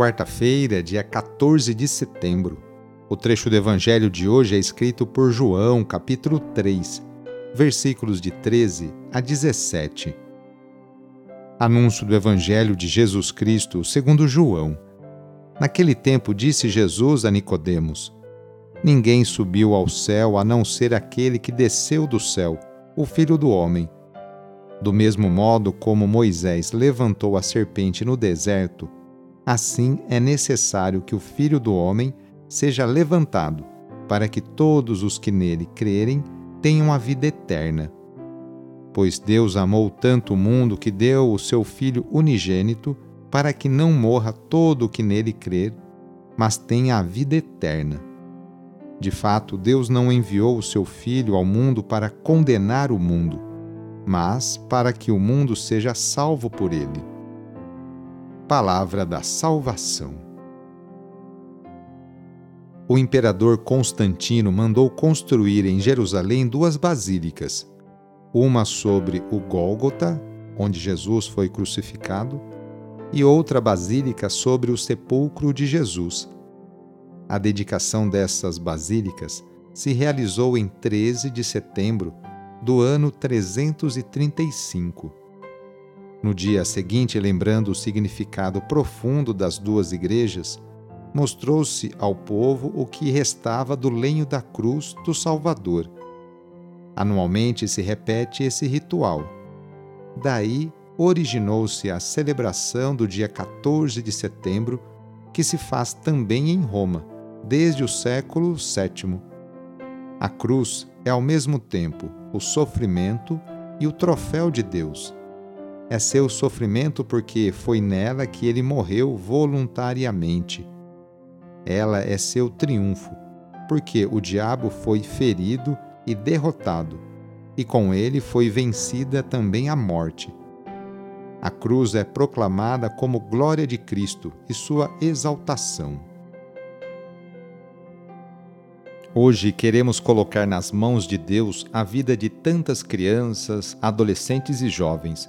Quarta-feira, dia 14 de setembro. O trecho do Evangelho de hoje é escrito por João, capítulo 3, versículos de 13 a 17. Anúncio do Evangelho de Jesus Cristo, segundo João. Naquele tempo disse Jesus a Nicodemos: Ninguém subiu ao céu a não ser aquele que desceu do céu o Filho do Homem. Do mesmo modo como Moisés levantou a serpente no deserto, assim é necessário que o Filho do Homem seja levantado, para que todos os que nele crerem tenham a vida eterna. Pois Deus amou tanto o mundo que deu o seu Filho unigênito, para que não morra todo o que nele crer, mas tenha a vida eterna. De fato, Deus não enviou o seu Filho ao mundo para condenar o mundo, mas para que o mundo seja salvo por ele. Palavra da Salvação. O imperador Constantino mandou construir em Jerusalém duas basílicas, uma sobre o Gólgota, onde Jesus foi crucificado, e outra basílica sobre o sepulcro de Jesus a dedicação dessas basílicas se realizou em 13 de setembro do ano 335. No dia seguinte, lembrando o significado profundo das duas igrejas, mostrou-se ao povo o que restava do lenho da cruz do Salvador. Anualmente se repete esse ritual. Daí originou-se a celebração do dia 14 de setembro, que se faz também em Roma desde o século VII. A cruz é ao mesmo tempo o sofrimento e o troféu de Deus. É seu sofrimento porque foi nela que ele morreu voluntariamente. Ela é seu triunfo, porque o diabo foi ferido e derrotado, e com ele foi vencida também a morte. A cruz é proclamada como glória de Cristo e sua exaltação. Hoje queremos colocar nas mãos de Deus a vida de tantas crianças, adolescentes e jovens.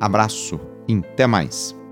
Abraço e até mais!